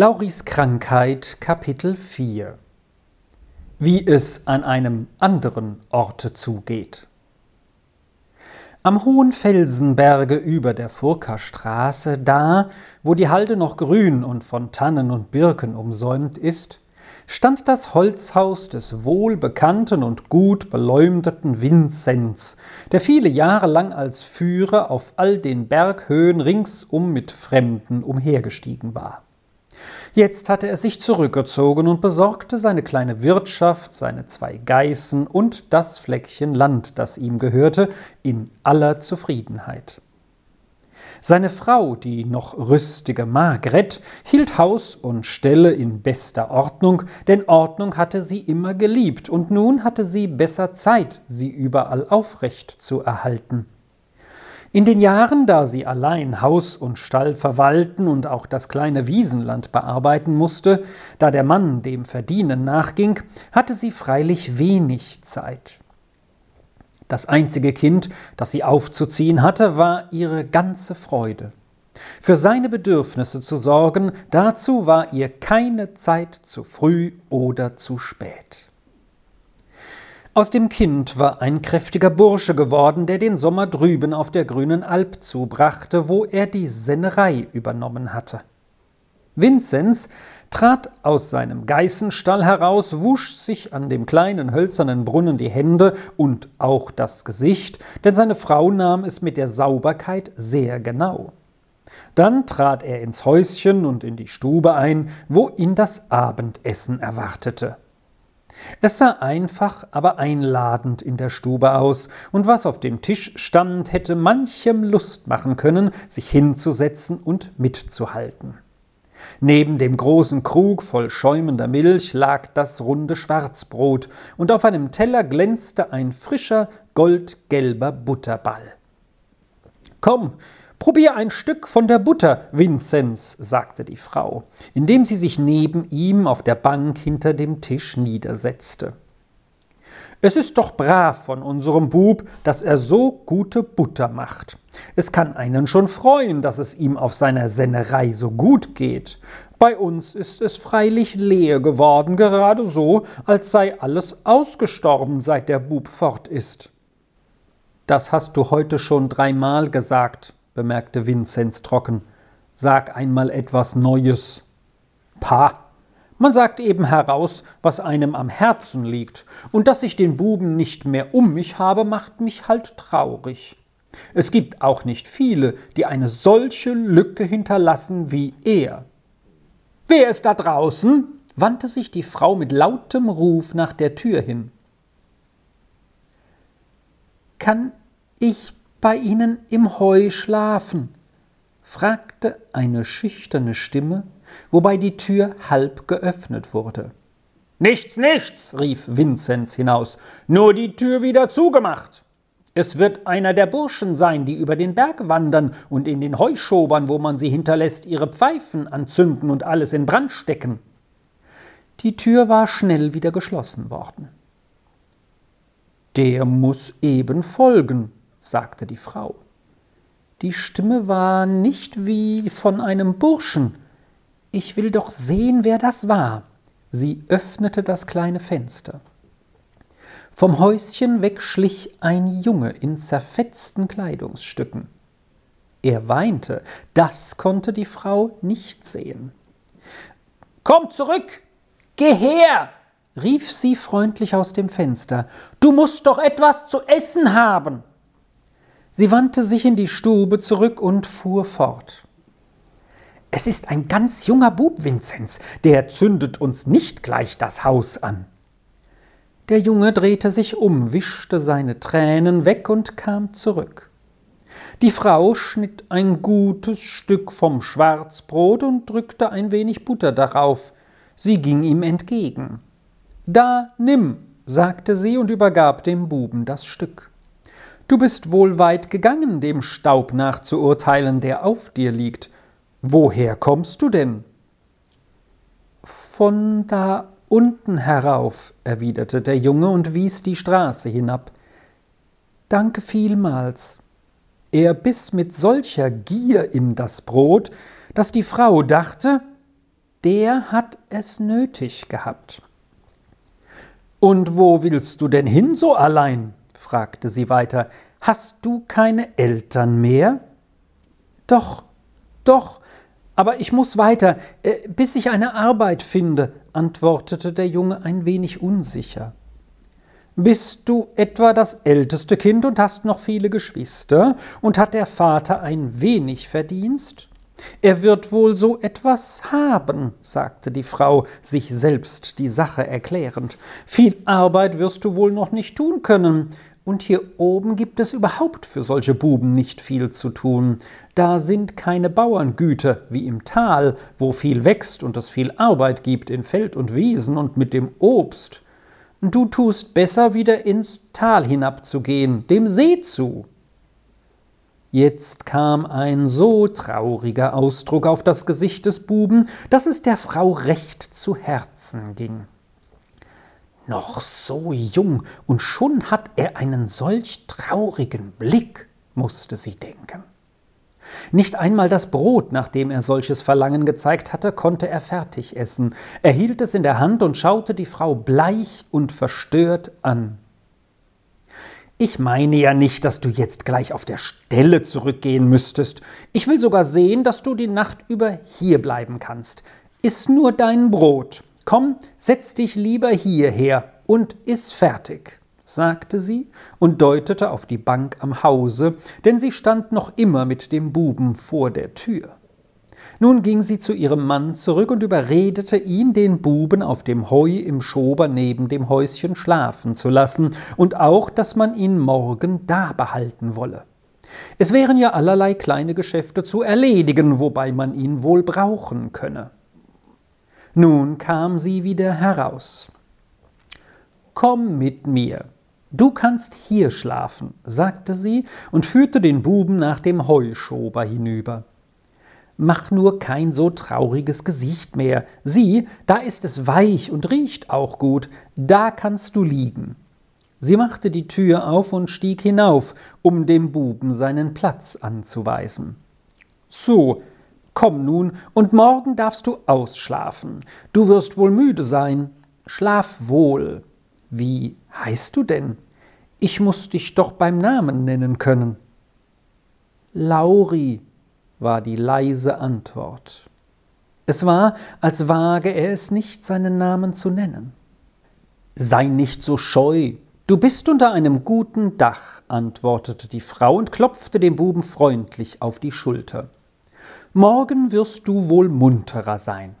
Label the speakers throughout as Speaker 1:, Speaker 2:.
Speaker 1: Lauris Krankheit Kapitel 4 Wie es an einem anderen Orte zugeht. Am hohen Felsenberge über der Furka-Straße, da, wo die Halde noch grün und von Tannen und Birken umsäumt ist, stand das Holzhaus des wohlbekannten und gut beleumdeten Vinzenz, der viele Jahre lang als Führer auf all den Berghöhen ringsum mit Fremden umhergestiegen war. Jetzt hatte er sich zurückgezogen und besorgte seine kleine Wirtschaft, seine zwei Geißen und das Fleckchen Land, das ihm gehörte, in aller Zufriedenheit. Seine Frau, die noch rüstige Margret, hielt Haus und Stelle in bester Ordnung, denn Ordnung hatte sie immer geliebt, und nun hatte sie besser Zeit, sie überall aufrecht zu erhalten. In den Jahren, da sie allein Haus und Stall verwalten und auch das kleine Wiesenland bearbeiten musste, da der Mann dem Verdienen nachging, hatte sie freilich wenig Zeit. Das einzige Kind, das sie aufzuziehen hatte, war ihre ganze Freude. Für seine Bedürfnisse zu sorgen, dazu war ihr keine Zeit zu früh oder zu spät. Aus dem Kind war ein kräftiger Bursche geworden, der den Sommer drüben auf der grünen Alp zubrachte, wo er die Sennerei übernommen hatte. Vinzenz trat aus seinem Geißenstall heraus, wusch sich an dem kleinen hölzernen Brunnen die Hände und auch das Gesicht, denn seine Frau nahm es mit der Sauberkeit sehr genau. Dann trat er ins Häuschen und in die Stube ein, wo ihn das Abendessen erwartete. Es sah einfach, aber einladend in der Stube aus, und was auf dem Tisch stand, hätte manchem Lust machen können, sich hinzusetzen und mitzuhalten. Neben dem großen Krug voll schäumender Milch lag das runde Schwarzbrot, und auf einem Teller glänzte ein frischer, goldgelber Butterball. Komm, Probier ein Stück von der Butter, Vinzenz, sagte die Frau, indem sie sich neben ihm auf der Bank hinter dem Tisch niedersetzte. Es ist doch brav von unserem Bub, dass er so gute Butter macht. Es kann einen schon freuen, dass es ihm auf seiner Sennerei so gut geht. Bei uns ist es freilich leer geworden, gerade so, als sei alles ausgestorben, seit der Bub fort ist. Das hast du heute schon dreimal gesagt, bemerkte Vinzenz trocken. Sag einmal etwas Neues. Pah! Man sagt eben heraus, was einem am Herzen liegt, und dass ich den Buben nicht mehr um mich habe, macht mich halt traurig. Es gibt auch nicht viele, die eine solche Lücke hinterlassen wie er. Wer ist da draußen? wandte sich die Frau mit lautem Ruf nach der Tür hin. Kann ich bei Ihnen im Heu schlafen? fragte eine schüchterne Stimme, wobei die Tür halb geöffnet wurde. Nichts, nichts, rief Vinzenz hinaus, nur die Tür wieder zugemacht. Es wird einer der Burschen sein, die über den Berg wandern und in den Heuschobern, wo man sie hinterlässt, ihre Pfeifen anzünden und alles in Brand stecken. Die Tür war schnell wieder geschlossen worden. Der muss eben folgen, sagte die Frau. Die Stimme war nicht wie von einem Burschen. Ich will doch sehen, wer das war. Sie öffnete das kleine Fenster. Vom Häuschen weg schlich ein Junge in zerfetzten Kleidungsstücken. Er weinte, das konnte die Frau nicht sehen. Komm zurück! Geh her! rief sie freundlich aus dem Fenster. Du musst doch etwas zu essen haben. Sie wandte sich in die Stube zurück und fuhr fort. Es ist ein ganz junger Bub, Vinzenz, der zündet uns nicht gleich das Haus an. Der Junge drehte sich um, wischte seine Tränen weg und kam zurück. Die Frau schnitt ein gutes Stück vom Schwarzbrot und drückte ein wenig Butter darauf. Sie ging ihm entgegen. Da nimm, sagte sie und übergab dem Buben das Stück. Du bist wohl weit gegangen, dem Staub nachzuurteilen, der auf dir liegt. Woher kommst du denn? Von da unten herauf, erwiderte der Junge und wies die Straße hinab. Danke vielmals. Er biss mit solcher Gier in das Brot, dass die Frau dachte, der hat es nötig gehabt. Und wo willst du denn hin so allein? Fragte sie weiter. Hast du keine Eltern mehr? Doch, doch, aber ich muss weiter, äh, bis ich eine Arbeit finde, antwortete der Junge ein wenig unsicher. Bist du etwa das älteste Kind und hast noch viele Geschwister, und hat der Vater ein wenig Verdienst? Er wird wohl so etwas haben, sagte die Frau, sich selbst die Sache erklärend. Viel Arbeit wirst du wohl noch nicht tun können. Und hier oben gibt es überhaupt für solche Buben nicht viel zu tun. Da sind keine Bauerngüter wie im Tal, wo viel wächst und es viel Arbeit gibt in Feld und Wiesen und mit dem Obst. Du tust besser wieder ins Tal hinabzugehen, dem See zu. Jetzt kam ein so trauriger Ausdruck auf das Gesicht des Buben, dass es der Frau recht zu Herzen ging. Noch so jung, und schon hat er einen solch traurigen Blick, musste sie denken. Nicht einmal das Brot, nach dem er solches Verlangen gezeigt hatte, konnte er fertig essen. Er hielt es in der Hand und schaute die Frau bleich und verstört an. Ich meine ja nicht, dass du jetzt gleich auf der Stelle zurückgehen müsstest. Ich will sogar sehen, dass du die Nacht über hier bleiben kannst. Iss nur dein Brot. Komm, setz dich lieber hierher und iss fertig, sagte sie und deutete auf die Bank am Hause, denn sie stand noch immer mit dem Buben vor der Tür. Nun ging sie zu ihrem Mann zurück und überredete ihn, den Buben auf dem Heu im Schober neben dem Häuschen schlafen zu lassen und auch, dass man ihn morgen da behalten wolle. Es wären ja allerlei kleine Geschäfte zu erledigen, wobei man ihn wohl brauchen könne. Nun kam sie wieder heraus. Komm mit mir. Du kannst hier schlafen, sagte sie und führte den Buben nach dem Heuschober hinüber. Mach nur kein so trauriges Gesicht mehr. Sieh, da ist es weich und riecht auch gut. Da kannst du liegen. Sie machte die Tür auf und stieg hinauf, um dem Buben seinen Platz anzuweisen. So, komm nun, und morgen darfst du ausschlafen. Du wirst wohl müde sein. Schlaf wohl. Wie heißt du denn? Ich muss dich doch beim Namen nennen können. Lauri, war die leise Antwort. Es war, als wage er es nicht, seinen Namen zu nennen. Sei nicht so scheu, du bist unter einem guten Dach, antwortete die Frau und klopfte dem Buben freundlich auf die Schulter. Morgen wirst du wohl munterer sein.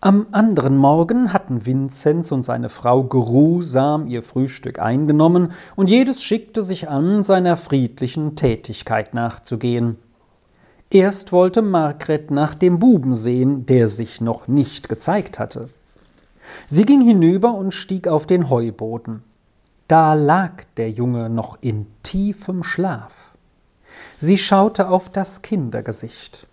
Speaker 1: Am anderen Morgen hatten Vinzenz und seine Frau geruhsam ihr Frühstück eingenommen, und jedes schickte sich an, seiner friedlichen Tätigkeit nachzugehen. Erst wollte Margret nach dem Buben sehen, der sich noch nicht gezeigt hatte. Sie ging hinüber und stieg auf den Heuboden. Da lag der Junge noch in tiefem Schlaf. Sie schaute auf das Kindergesicht.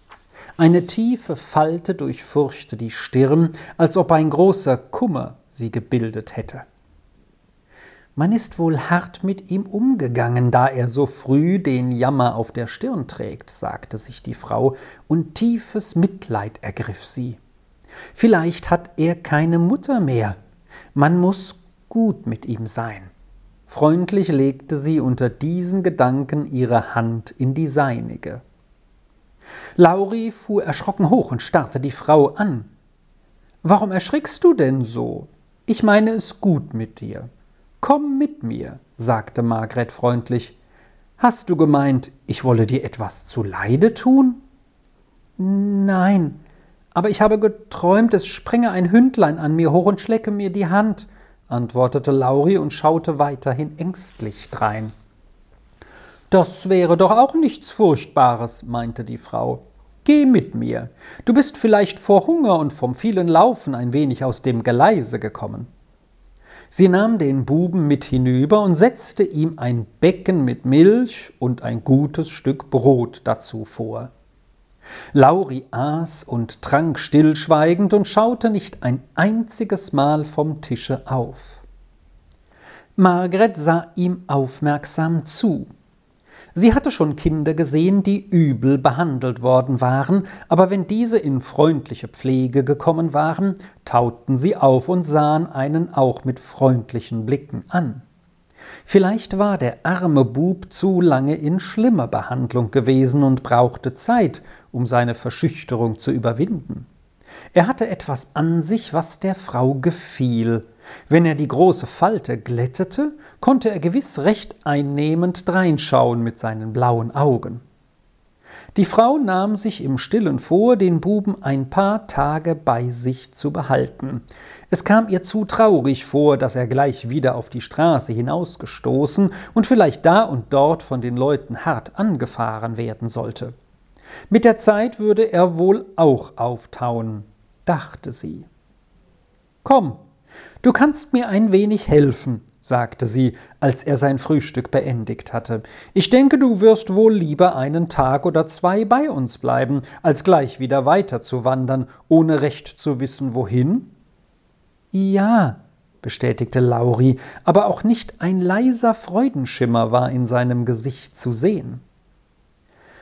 Speaker 1: Eine tiefe Falte durchfurchte die Stirn, als ob ein großer Kummer sie gebildet hätte. Man ist wohl hart mit ihm umgegangen, da er so früh den Jammer auf der Stirn trägt, sagte sich die Frau, und tiefes Mitleid ergriff sie. Vielleicht hat er keine Mutter mehr. Man muss gut mit ihm sein. Freundlich legte sie unter diesen Gedanken ihre Hand in die seinige. Lauri fuhr erschrocken hoch und starrte die Frau an. Warum erschrickst du denn so? Ich meine es gut mit dir. Komm mit mir, sagte Margret freundlich. Hast du gemeint, ich wolle dir etwas zuleide tun? Nein, aber ich habe geträumt, es sprenge ein Hündlein an mir hoch und schlecke mir die Hand, antwortete Lauri und schaute weiterhin ängstlich drein. Das wäre doch auch nichts Furchtbares, meinte die Frau. Geh mit mir. Du bist vielleicht vor Hunger und vom vielen Laufen ein wenig aus dem Geleise gekommen. Sie nahm den Buben mit hinüber und setzte ihm ein Becken mit Milch und ein gutes Stück Brot dazu vor. Lauri aß und trank stillschweigend und schaute nicht ein einziges Mal vom Tische auf. Margret sah ihm aufmerksam zu. Sie hatte schon Kinder gesehen, die übel behandelt worden waren, aber wenn diese in freundliche Pflege gekommen waren, tauten sie auf und sahen einen auch mit freundlichen Blicken an. Vielleicht war der arme Bub zu lange in schlimmer Behandlung gewesen und brauchte Zeit, um seine Verschüchterung zu überwinden. Er hatte etwas an sich, was der Frau gefiel. Wenn er die große Falte glättete, konnte er gewiss recht einnehmend dreinschauen mit seinen blauen Augen. Die Frau nahm sich im stillen vor, den Buben ein paar Tage bei sich zu behalten. Es kam ihr zu traurig vor, dass er gleich wieder auf die Straße hinausgestoßen und vielleicht da und dort von den Leuten hart angefahren werden sollte. Mit der Zeit würde er wohl auch auftauen, dachte sie. Komm, du kannst mir ein wenig helfen, sagte sie, als er sein Frühstück beendigt hatte. Ich denke, du wirst wohl lieber einen Tag oder zwei bei uns bleiben, als gleich wieder weiterzuwandern, ohne recht zu wissen, wohin? Ja, bestätigte Lauri, aber auch nicht ein leiser Freudenschimmer war in seinem Gesicht zu sehen.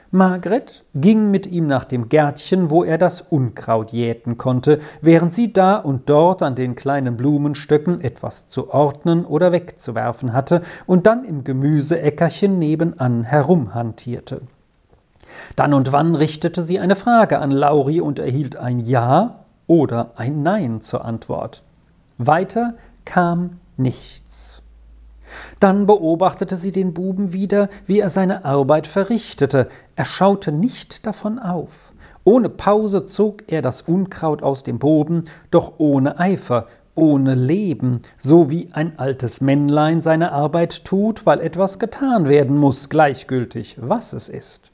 Speaker 1: Margret ging mit ihm nach dem Gärtchen, wo er das Unkraut jäten konnte, während sie da und dort an den kleinen Blumenstöcken etwas zu ordnen oder wegzuwerfen hatte und dann im Gemüseäckerchen nebenan herumhantierte. Dann und wann richtete sie eine Frage an Lauri und erhielt ein Ja oder ein Nein zur Antwort. Weiter kam nichts. Dann beobachtete sie den Buben wieder, wie er seine Arbeit verrichtete. Er schaute nicht davon auf. Ohne Pause zog er das Unkraut aus dem Boden, doch ohne Eifer, ohne Leben, so wie ein altes Männlein seine Arbeit tut, weil etwas getan werden muss, gleichgültig, was es ist.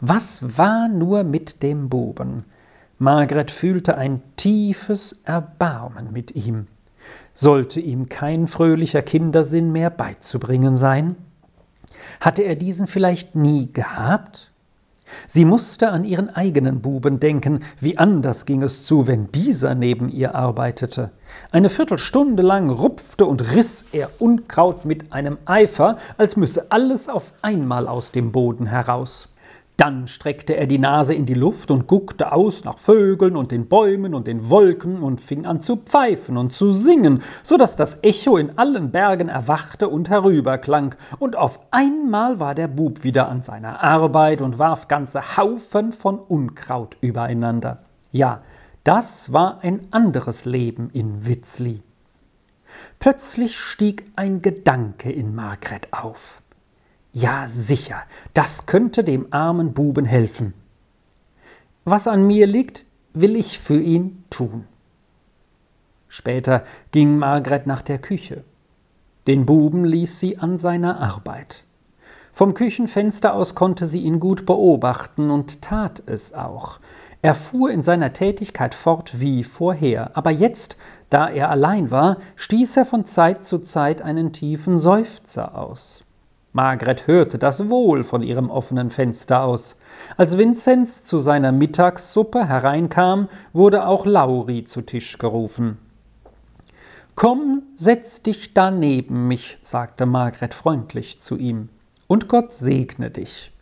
Speaker 1: Was war nur mit dem Buben? Margret fühlte ein tiefes Erbarmen mit ihm. Sollte ihm kein fröhlicher Kindersinn mehr beizubringen sein? Hatte er diesen vielleicht nie gehabt? Sie musste an ihren eigenen Buben denken, wie anders ging es zu, wenn dieser neben ihr arbeitete. Eine Viertelstunde lang rupfte und riss er Unkraut mit einem Eifer, als müsse alles auf einmal aus dem Boden heraus. Dann streckte er die Nase in die Luft und guckte aus nach Vögeln und den Bäumen und den Wolken und fing an zu pfeifen und zu singen, so dass das Echo in allen Bergen erwachte und herüberklang, und auf einmal war der Bub wieder an seiner Arbeit und warf ganze Haufen von Unkraut übereinander. Ja, das war ein anderes Leben in Witzli. Plötzlich stieg ein Gedanke in Margret auf. Ja, sicher, das könnte dem armen Buben helfen. Was an mir liegt, will ich für ihn tun. Später ging Margret nach der Küche. Den Buben ließ sie an seiner Arbeit. Vom Küchenfenster aus konnte sie ihn gut beobachten und tat es auch. Er fuhr in seiner Tätigkeit fort wie vorher, aber jetzt, da er allein war, stieß er von Zeit zu Zeit einen tiefen Seufzer aus. Margret hörte das wohl von ihrem offenen Fenster aus. Als Vinzenz zu seiner Mittagssuppe hereinkam, wurde auch Lauri zu Tisch gerufen. Komm, setz dich da neben mich, sagte Margret freundlich zu ihm, und Gott segne dich.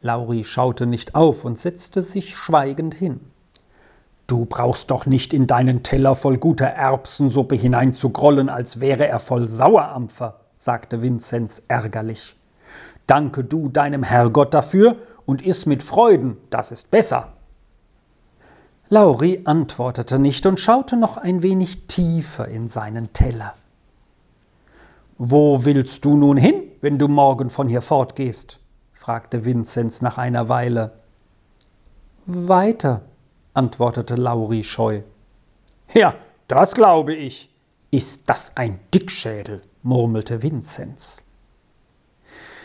Speaker 1: Lauri schaute nicht auf und setzte sich schweigend hin. Du brauchst doch nicht in deinen Teller voll guter Erbsensuppe hineinzugrollen, als wäre er voll Sauerampfer, sagte Vinzenz ärgerlich. Danke du deinem Herrgott dafür und iss mit Freuden, das ist besser. Lauri antwortete nicht und schaute noch ein wenig tiefer in seinen Teller. Wo willst du nun hin, wenn du morgen von hier fortgehst? fragte Vinzenz nach einer Weile. Weiter, antwortete Lauri scheu. Ja, das glaube ich. Ist das ein Dickschädel? Murmelte Vinzenz.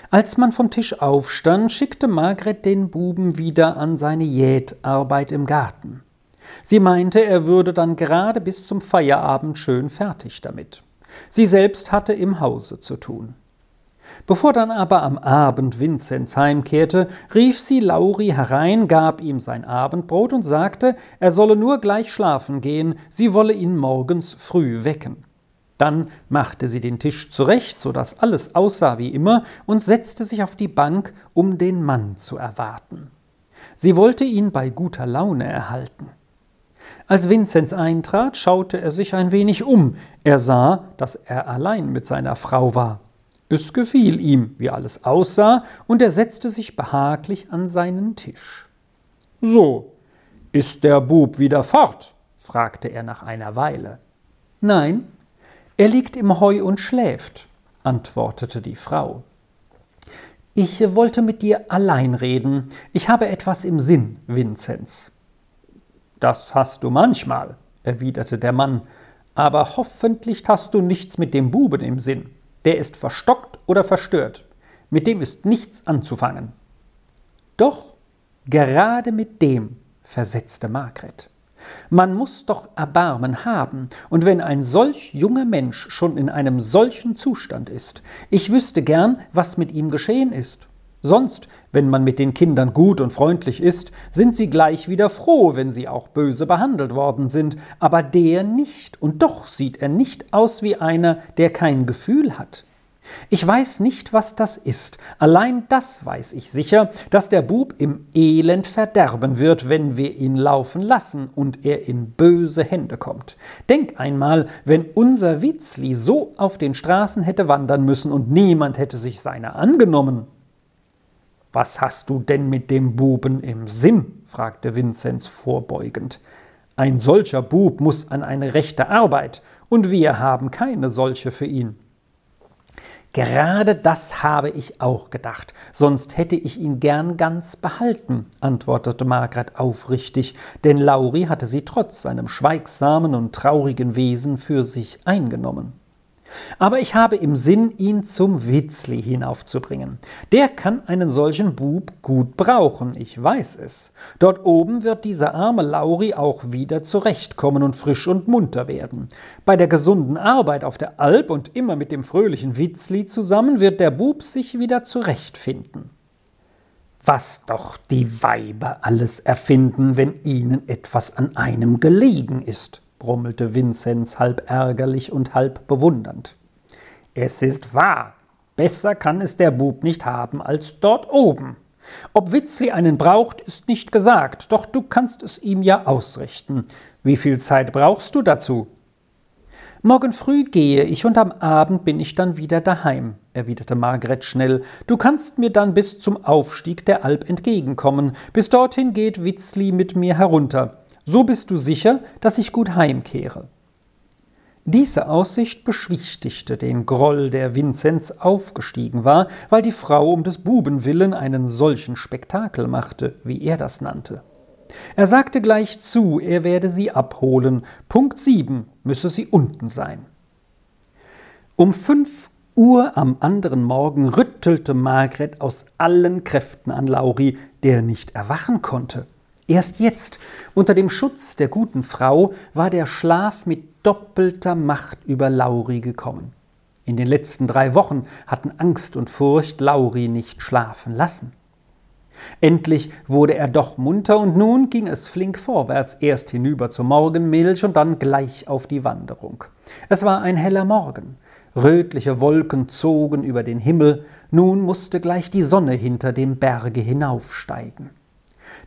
Speaker 1: Als man vom Tisch aufstand, schickte Margret den Buben wieder an seine Jätarbeit im Garten. Sie meinte, er würde dann gerade bis zum Feierabend schön fertig damit. Sie selbst hatte im Hause zu tun. Bevor dann aber am Abend Vinzenz heimkehrte, rief sie Lauri herein, gab ihm sein Abendbrot und sagte, er solle nur gleich schlafen gehen, sie wolle ihn morgens früh wecken. Dann machte sie den Tisch zurecht, so dass alles aussah wie immer, und setzte sich auf die Bank, um den Mann zu erwarten. Sie wollte ihn bei guter Laune erhalten. Als Vinzenz eintrat, schaute er sich ein wenig um. Er sah, dass er allein mit seiner Frau war. Es gefiel ihm, wie alles aussah, und er setzte sich behaglich an seinen Tisch. So, ist der Bub wieder fort? fragte er nach einer Weile. Nein, er liegt im Heu und schläft, antwortete die Frau. Ich wollte mit dir allein reden. Ich habe etwas im Sinn, Vinzenz. Das hast du manchmal, erwiderte der Mann, aber hoffentlich hast du nichts mit dem Buben im Sinn. Der ist verstockt oder verstört. Mit dem ist nichts anzufangen. Doch gerade mit dem, versetzte Margret. Man muss doch Erbarmen haben, und wenn ein solch junger Mensch schon in einem solchen Zustand ist, ich wüsste gern, was mit ihm geschehen ist. Sonst, wenn man mit den Kindern gut und freundlich ist, sind sie gleich wieder froh, wenn sie auch böse behandelt worden sind, aber der nicht, und doch sieht er nicht aus wie einer, der kein Gefühl hat. Ich weiß nicht, was das ist, allein das weiß ich sicher, dass der Bub im Elend verderben wird, wenn wir ihn laufen lassen und er in böse Hände kommt. Denk einmal, wenn unser Witzli so auf den Straßen hätte wandern müssen und niemand hätte sich seiner angenommen. Was hast du denn mit dem Buben im Sinn? fragte Vinzenz vorbeugend. Ein solcher Bub muss an eine rechte Arbeit, und wir haben keine solche für ihn. Gerade das habe ich auch gedacht, sonst hätte ich ihn gern ganz behalten, antwortete Margret aufrichtig, denn Lauri hatte sie trotz seinem schweigsamen und traurigen Wesen für sich eingenommen. Aber ich habe im Sinn, ihn zum Witzli hinaufzubringen. Der kann einen solchen Bub gut brauchen, ich weiß es. Dort oben wird dieser arme Lauri auch wieder zurechtkommen und frisch und munter werden. Bei der gesunden Arbeit auf der Alp und immer mit dem fröhlichen Witzli zusammen wird der Bub sich wieder zurechtfinden. Was doch die Weiber alles erfinden, wenn ihnen etwas an einem gelegen ist brummelte Vinzenz halb ärgerlich und halb bewundernd. Es ist wahr. Besser kann es der Bub nicht haben als dort oben. Ob Witzli einen braucht, ist nicht gesagt, doch du kannst es ihm ja ausrichten. Wie viel Zeit brauchst du dazu? Morgen früh gehe ich und am Abend bin ich dann wieder daheim, erwiderte Margret schnell. Du kannst mir dann bis zum Aufstieg der Alp entgegenkommen. Bis dorthin geht Witzli mit mir herunter. So bist du sicher, dass ich gut heimkehre. Diese Aussicht beschwichtigte den Groll, der Vinzenz aufgestiegen war, weil die Frau um des Buben willen einen solchen Spektakel machte, wie er das nannte. Er sagte gleich zu, er werde sie abholen. Punkt sieben müsse sie unten sein. Um fünf Uhr am anderen Morgen rüttelte Margret aus allen Kräften an Lauri, der nicht erwachen konnte. Erst jetzt, unter dem Schutz der guten Frau, war der Schlaf mit doppelter Macht über Lauri gekommen. In den letzten drei Wochen hatten Angst und Furcht Lauri nicht schlafen lassen. Endlich wurde er doch munter und nun ging es flink vorwärts, erst hinüber zur Morgenmilch und dann gleich auf die Wanderung. Es war ein heller Morgen. Rötliche Wolken zogen über den Himmel, nun musste gleich die Sonne hinter dem Berge hinaufsteigen.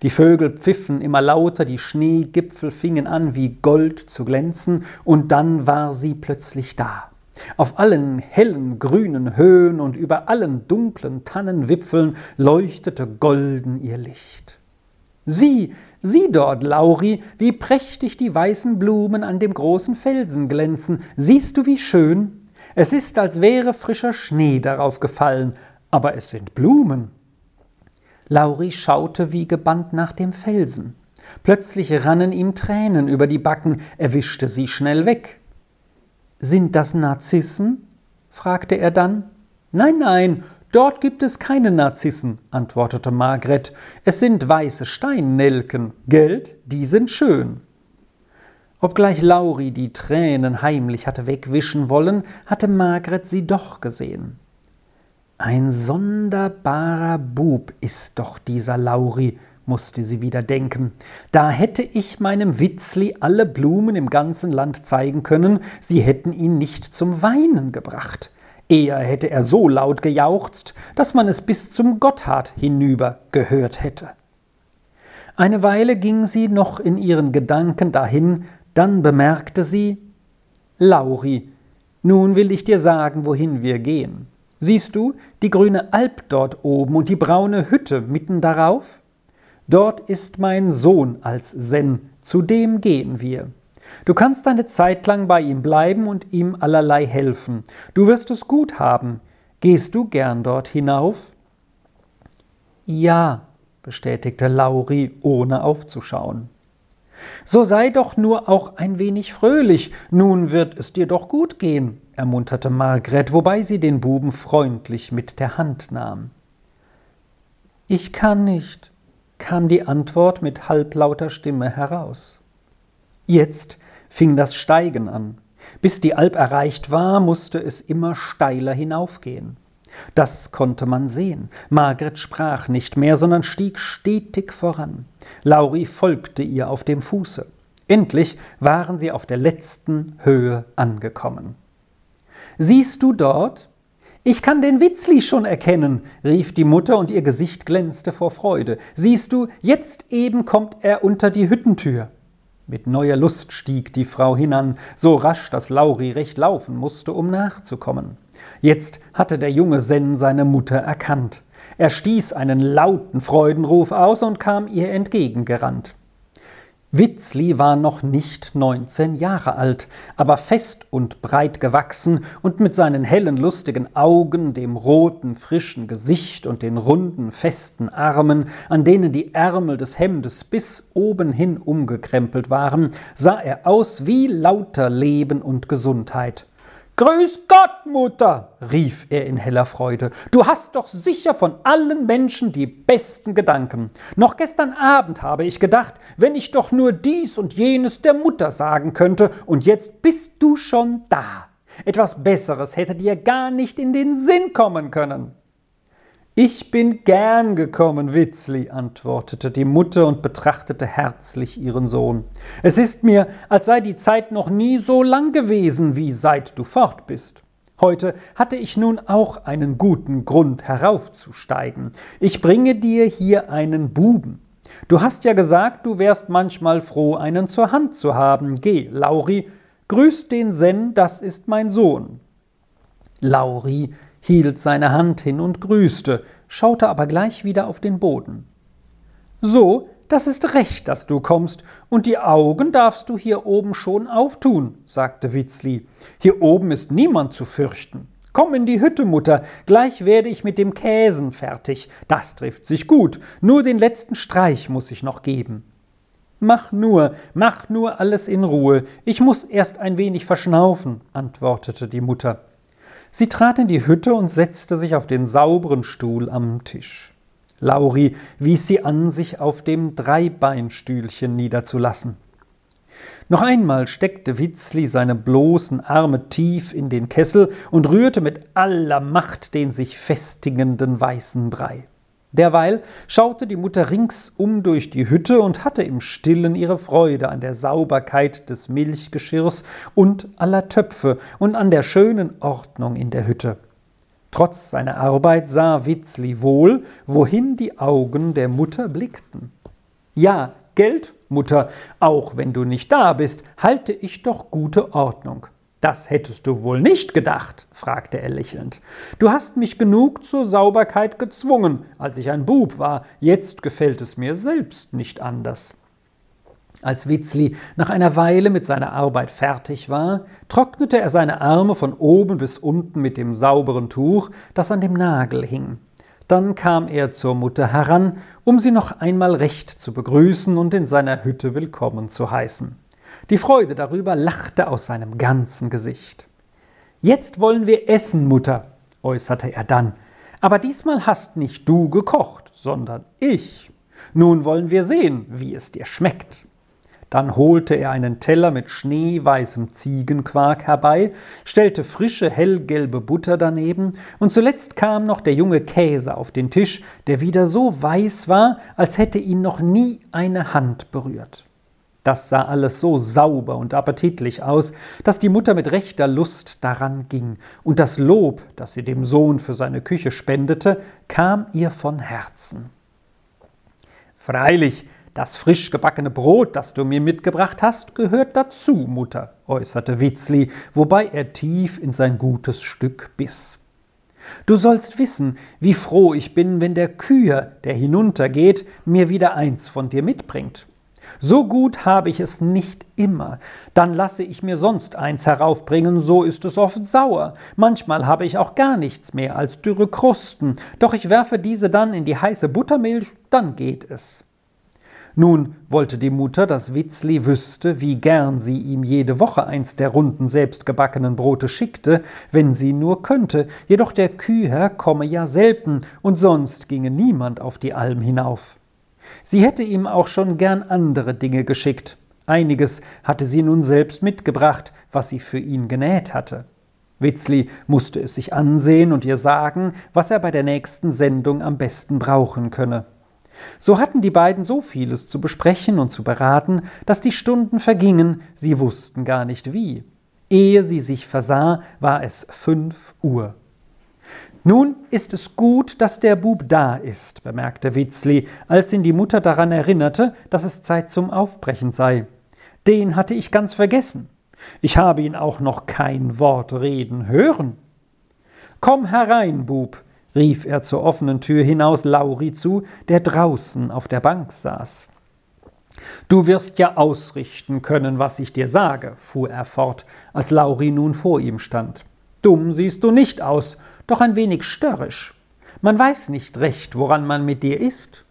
Speaker 1: Die Vögel pfiffen immer lauter, die Schneegipfel fingen an wie Gold zu glänzen, und dann war sie plötzlich da. Auf allen hellen grünen Höhen und über allen dunklen Tannenwipfeln leuchtete golden ihr Licht. Sieh, sieh dort, Lauri, wie prächtig die weißen Blumen an dem großen Felsen glänzen. Siehst du, wie schön? Es ist, als wäre frischer Schnee darauf gefallen, aber es sind Blumen. Lauri schaute wie gebannt nach dem Felsen. Plötzlich rannen ihm Tränen über die Backen, er wischte sie schnell weg. Sind das Narzissen? fragte er dann. Nein, nein, dort gibt es keine Narzissen, antwortete Margret. Es sind weiße Steinnelken. Geld, die sind schön. Obgleich Lauri die Tränen heimlich hatte wegwischen wollen, hatte Margret sie doch gesehen. Ein sonderbarer Bub ist doch dieser Lauri, musste sie wieder denken. Da hätte ich meinem Witzli alle Blumen im ganzen Land zeigen können, sie hätten ihn nicht zum Weinen gebracht. Eher hätte er so laut gejauchzt, dass man es bis zum Gotthard hinüber gehört hätte. Eine Weile ging sie noch in ihren Gedanken dahin, dann bemerkte sie Lauri, nun will ich dir sagen, wohin wir gehen. Siehst du die grüne Alp dort oben und die braune Hütte mitten darauf? Dort ist mein Sohn als Sen, zu dem gehen wir. Du kannst eine Zeit lang bei ihm bleiben und ihm allerlei helfen. Du wirst es gut haben. Gehst du gern dort hinauf? Ja, bestätigte Lauri, ohne aufzuschauen. So sei doch nur auch ein wenig fröhlich, nun wird es dir doch gut gehen, ermunterte Margret, wobei sie den Buben freundlich mit der Hand nahm. Ich kann nicht, kam die Antwort mit halblauter Stimme heraus. Jetzt fing das Steigen an. Bis die Alp erreicht war, musste es immer steiler hinaufgehen. Das konnte man sehen. Margret sprach nicht mehr, sondern stieg stetig voran. Lauri folgte ihr auf dem Fuße. Endlich waren sie auf der letzten Höhe angekommen. Siehst du dort? Ich kann den Witzli schon erkennen, rief die Mutter und ihr Gesicht glänzte vor Freude. Siehst du, jetzt eben kommt er unter die Hüttentür. Mit neuer Lust stieg die Frau hinan, so rasch, dass Lauri recht laufen musste, um nachzukommen. Jetzt hatte der junge Sen seine Mutter erkannt. Er stieß einen lauten Freudenruf aus und kam ihr entgegengerannt. Witzli war noch nicht neunzehn Jahre alt, aber fest und breit gewachsen und mit seinen hellen, lustigen Augen, dem roten, frischen Gesicht und den runden, festen Armen, an denen die Ärmel des Hemdes bis oben hin umgekrempelt waren, sah er aus wie lauter Leben und Gesundheit. Grüß Gott, Mutter, rief er in heller Freude. Du hast doch sicher von allen Menschen die besten Gedanken. Noch gestern Abend habe ich gedacht, wenn ich doch nur dies und jenes der Mutter sagen könnte, und jetzt bist du schon da. Etwas Besseres hätte dir gar nicht in den Sinn kommen können. Ich bin gern gekommen, Witzli, antwortete die Mutter und betrachtete herzlich ihren Sohn. Es ist mir, als sei die Zeit noch nie so lang gewesen, wie seit du fort bist. Heute hatte ich nun auch einen guten Grund heraufzusteigen. Ich bringe dir hier einen Buben. Du hast ja gesagt, du wärst manchmal froh, einen zur Hand zu haben. Geh, Lauri, grüß den Sen, das ist mein Sohn. Lauri hielt seine Hand hin und grüßte, schaute aber gleich wieder auf den Boden. So, das ist recht, dass du kommst, und die Augen darfst du hier oben schon auftun, sagte Witzli. Hier oben ist niemand zu fürchten. Komm in die Hütte, Mutter, gleich werde ich mit dem Käsen fertig. Das trifft sich gut, nur den letzten Streich muss ich noch geben. Mach nur, mach nur alles in Ruhe, ich muss erst ein wenig verschnaufen, antwortete die Mutter. Sie trat in die Hütte und setzte sich auf den sauberen Stuhl am Tisch. Lauri wies sie an, sich auf dem Dreibeinstühlchen niederzulassen. Noch einmal steckte Witzli seine bloßen Arme tief in den Kessel und rührte mit aller Macht den sich festigenden weißen Brei. Derweil schaute die Mutter ringsum durch die Hütte und hatte im stillen ihre Freude an der Sauberkeit des Milchgeschirrs und aller Töpfe und an der schönen Ordnung in der Hütte. Trotz seiner Arbeit sah Witzli wohl, wohin die Augen der Mutter blickten. Ja, Geld, Mutter, auch wenn du nicht da bist, halte ich doch gute Ordnung. Das hättest du wohl nicht gedacht, fragte er lächelnd. Du hast mich genug zur Sauberkeit gezwungen, als ich ein Bub war, jetzt gefällt es mir selbst nicht anders. Als Witzli nach einer Weile mit seiner Arbeit fertig war, trocknete er seine Arme von oben bis unten mit dem sauberen Tuch, das an dem Nagel hing. Dann kam er zur Mutter heran, um sie noch einmal recht zu begrüßen und in seiner Hütte willkommen zu heißen. Die Freude darüber lachte aus seinem ganzen Gesicht. Jetzt wollen wir essen, Mutter, äußerte er dann. Aber diesmal hast nicht du gekocht, sondern ich. Nun wollen wir sehen, wie es dir schmeckt. Dann holte er einen Teller mit schneeweißem Ziegenquark herbei, stellte frische hellgelbe Butter daneben, und zuletzt kam noch der junge Käse auf den Tisch, der wieder so weiß war, als hätte ihn noch nie eine Hand berührt. Das sah alles so sauber und appetitlich aus, dass die Mutter mit rechter Lust daran ging, und das Lob, das sie dem Sohn für seine Küche spendete, kam ihr von Herzen. Freilich, das frisch gebackene Brot, das du mir mitgebracht hast, gehört dazu, Mutter, äußerte Witzli, wobei er tief in sein gutes Stück biss. Du sollst wissen, wie froh ich bin, wenn der Küher, der hinuntergeht, mir wieder eins von dir mitbringt. So gut habe ich es nicht immer. Dann lasse ich mir sonst eins heraufbringen, so ist es oft sauer. Manchmal habe ich auch gar nichts mehr als dürre Krusten, doch ich werfe diese dann in die heiße Buttermilch, dann geht es. Nun wollte die Mutter, dass Witzli wüsste, wie gern sie ihm jede Woche eins der runden selbstgebackenen Brote schickte, wenn sie nur könnte, jedoch der Küher komme ja selten, und sonst ginge niemand auf die Alm hinauf. Sie hätte ihm auch schon gern andere Dinge geschickt. Einiges hatte sie nun selbst mitgebracht, was sie für ihn genäht hatte. Witzli musste es sich ansehen und ihr sagen, was er bei der nächsten Sendung am besten brauchen könne. So hatten die beiden so vieles zu besprechen und zu beraten, dass die Stunden vergingen, sie wussten gar nicht wie. Ehe sie sich versah, war es fünf Uhr. Nun ist es gut, dass der Bub da ist, bemerkte Witzli, als ihn die Mutter daran erinnerte, dass es Zeit zum Aufbrechen sei. Den hatte ich ganz vergessen. Ich habe ihn auch noch kein Wort reden hören. Komm herein, Bub, rief er zur offenen Tür hinaus Lauri zu, der draußen auf der Bank saß. Du wirst ja ausrichten können, was ich dir sage, fuhr er fort, als Lauri nun vor ihm stand. Dumm siehst du nicht aus, doch ein wenig störrisch. Man weiß nicht recht, woran man mit dir ist.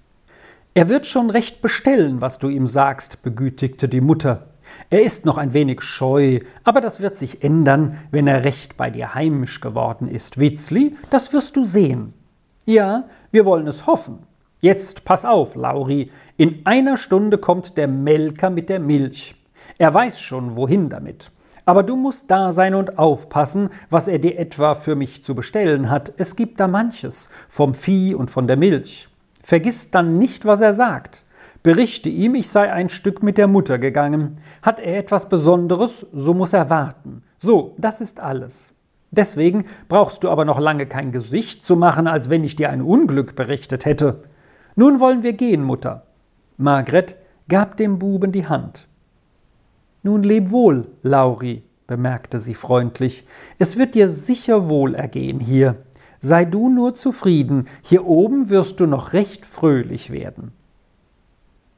Speaker 1: Er wird schon recht bestellen, was du ihm sagst, begütigte die Mutter. Er ist noch ein wenig scheu, aber das wird sich ändern, wenn er recht bei dir heimisch geworden ist. Witzli, das wirst du sehen. Ja, wir wollen es hoffen. Jetzt pass auf, Lauri. In einer Stunde kommt der Melker mit der Milch. Er weiß schon, wohin damit. Aber du musst da sein und aufpassen, was er dir etwa für mich zu bestellen hat. Es gibt da manches, vom Vieh und von der Milch. Vergiss dann nicht, was er sagt. Berichte ihm, ich sei ein Stück mit der Mutter gegangen. Hat er etwas Besonderes, so muss er warten. So, das ist alles. Deswegen brauchst du aber noch lange kein Gesicht zu machen, als wenn ich dir ein Unglück berichtet hätte. Nun wollen wir gehen, Mutter. Margret gab dem Buben die Hand. Nun leb wohl, Lauri, bemerkte sie freundlich. Es wird dir sicher wohl ergehen hier. Sei du nur zufrieden, hier oben wirst du noch recht fröhlich werden.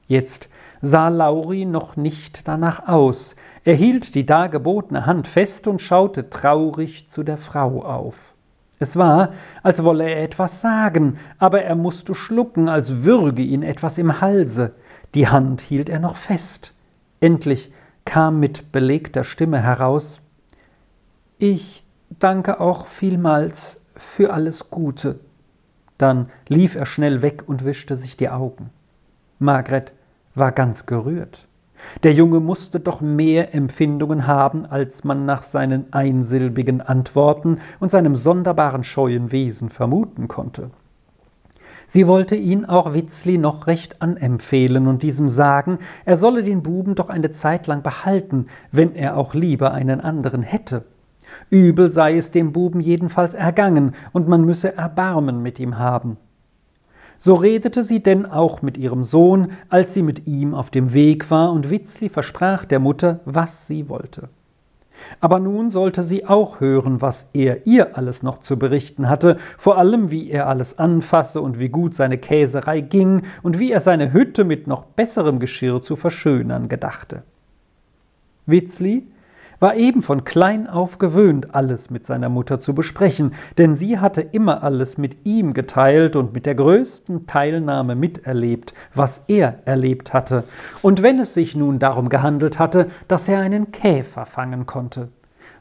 Speaker 1: Jetzt sah Lauri noch nicht danach aus. Er hielt die dargebotene Hand fest und schaute traurig zu der Frau auf. Es war, als wolle er etwas sagen, aber er musste schlucken, als würge ihn etwas im Halse. Die Hand hielt er noch fest. Endlich kam mit belegter Stimme heraus Ich danke auch vielmals für alles Gute. Dann lief er schnell weg und wischte sich die Augen. Margret war ganz gerührt. Der Junge musste doch mehr Empfindungen haben, als man nach seinen einsilbigen Antworten und seinem sonderbaren scheuen Wesen vermuten konnte. Sie wollte ihn auch Witzli noch recht anempfehlen und diesem sagen, er solle den Buben doch eine Zeit lang behalten, wenn er auch lieber einen anderen hätte. Übel sei es dem Buben jedenfalls ergangen, und man müsse Erbarmen mit ihm haben. So redete sie denn auch mit ihrem Sohn, als sie mit ihm auf dem Weg war, und Witzli versprach der Mutter, was sie wollte. Aber nun sollte sie auch hören, was er ihr alles noch zu berichten hatte, vor allem wie er alles anfasse und wie gut seine Käserei ging und wie er seine Hütte mit noch besserem Geschirr zu verschönern gedachte. Witzli war eben von klein auf gewöhnt, alles mit seiner Mutter zu besprechen, denn sie hatte immer alles mit ihm geteilt und mit der größten Teilnahme miterlebt, was er erlebt hatte, und wenn es sich nun darum gehandelt hatte, dass er einen Käfer fangen konnte.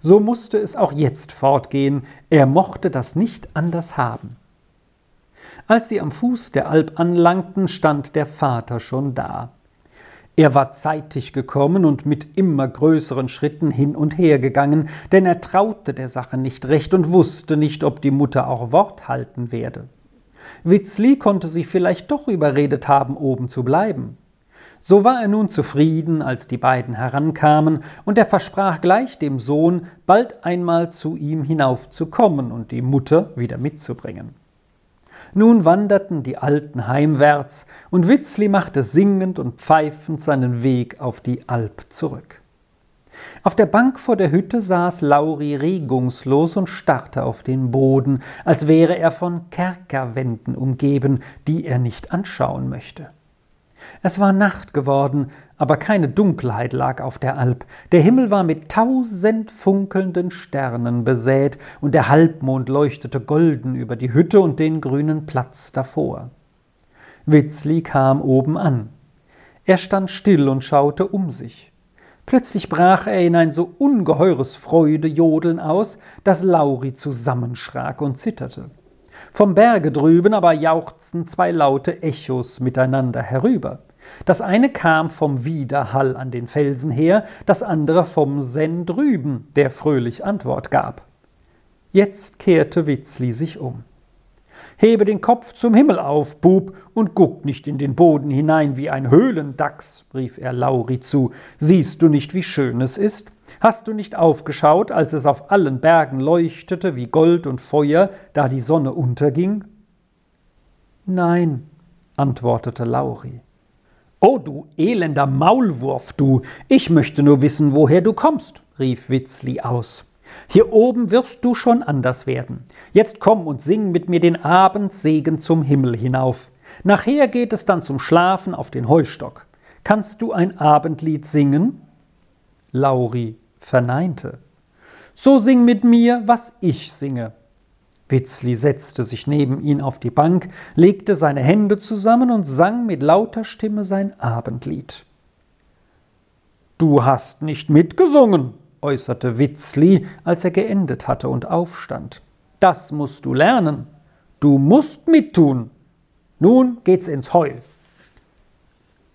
Speaker 1: So musste es auch jetzt fortgehen, er mochte das nicht anders haben. Als sie am Fuß der Alp anlangten, stand der Vater schon da. Er war zeitig gekommen und mit immer größeren Schritten hin und her gegangen, denn er traute der Sache nicht recht und wusste nicht, ob die Mutter auch Wort halten werde. Witzli konnte sie vielleicht doch überredet haben, oben zu bleiben. So war er nun zufrieden, als die beiden herankamen, und er versprach gleich dem Sohn, bald einmal zu ihm hinaufzukommen und die Mutter wieder mitzubringen. Nun wanderten die Alten heimwärts, und Witzli machte singend und pfeifend seinen Weg auf die Alp zurück. Auf der Bank vor der Hütte saß Lauri regungslos und starrte auf den Boden, als wäre er von Kerkerwänden umgeben, die er nicht anschauen möchte. Es war Nacht geworden, aber keine Dunkelheit lag auf der Alp. Der Himmel war mit tausend funkelnden Sternen besät, und der Halbmond leuchtete golden über die Hütte und den grünen Platz davor. Witzli kam oben an. Er stand still und schaute um sich. Plötzlich brach er in ein so ungeheures Freudejodeln aus, dass Lauri zusammenschrak und zitterte. Vom Berge drüben aber jauchzten zwei laute Echos miteinander herüber. Das eine kam vom Widerhall an den Felsen her, das andere vom Senn drüben, der fröhlich Antwort gab. Jetzt kehrte Witzli sich um. Hebe den Kopf zum Himmel auf, Bub, und guck nicht in den Boden hinein wie ein Höhlendachs, rief er Lauri zu. Siehst du nicht, wie schön es ist? Hast du nicht aufgeschaut, als es auf allen Bergen leuchtete wie Gold und Feuer, da die Sonne unterging? Nein, antwortete Lauri. Oh, du elender Maulwurf, du, ich möchte nur wissen, woher du kommst, rief Witzli aus. Hier oben wirst du schon anders werden. Jetzt komm und sing mit mir den Abendsegen zum Himmel hinauf. Nachher geht es dann zum Schlafen auf den Heustock. Kannst du ein Abendlied singen? Lauri verneinte. So sing mit mir, was ich singe. Witzli setzte sich neben ihn auf die Bank, legte seine Hände zusammen und sang mit lauter Stimme sein Abendlied. Du hast nicht mitgesungen, äußerte Witzli, als er geendet hatte und aufstand. Das musst du lernen. Du musst mittun. Nun geht's ins Heul.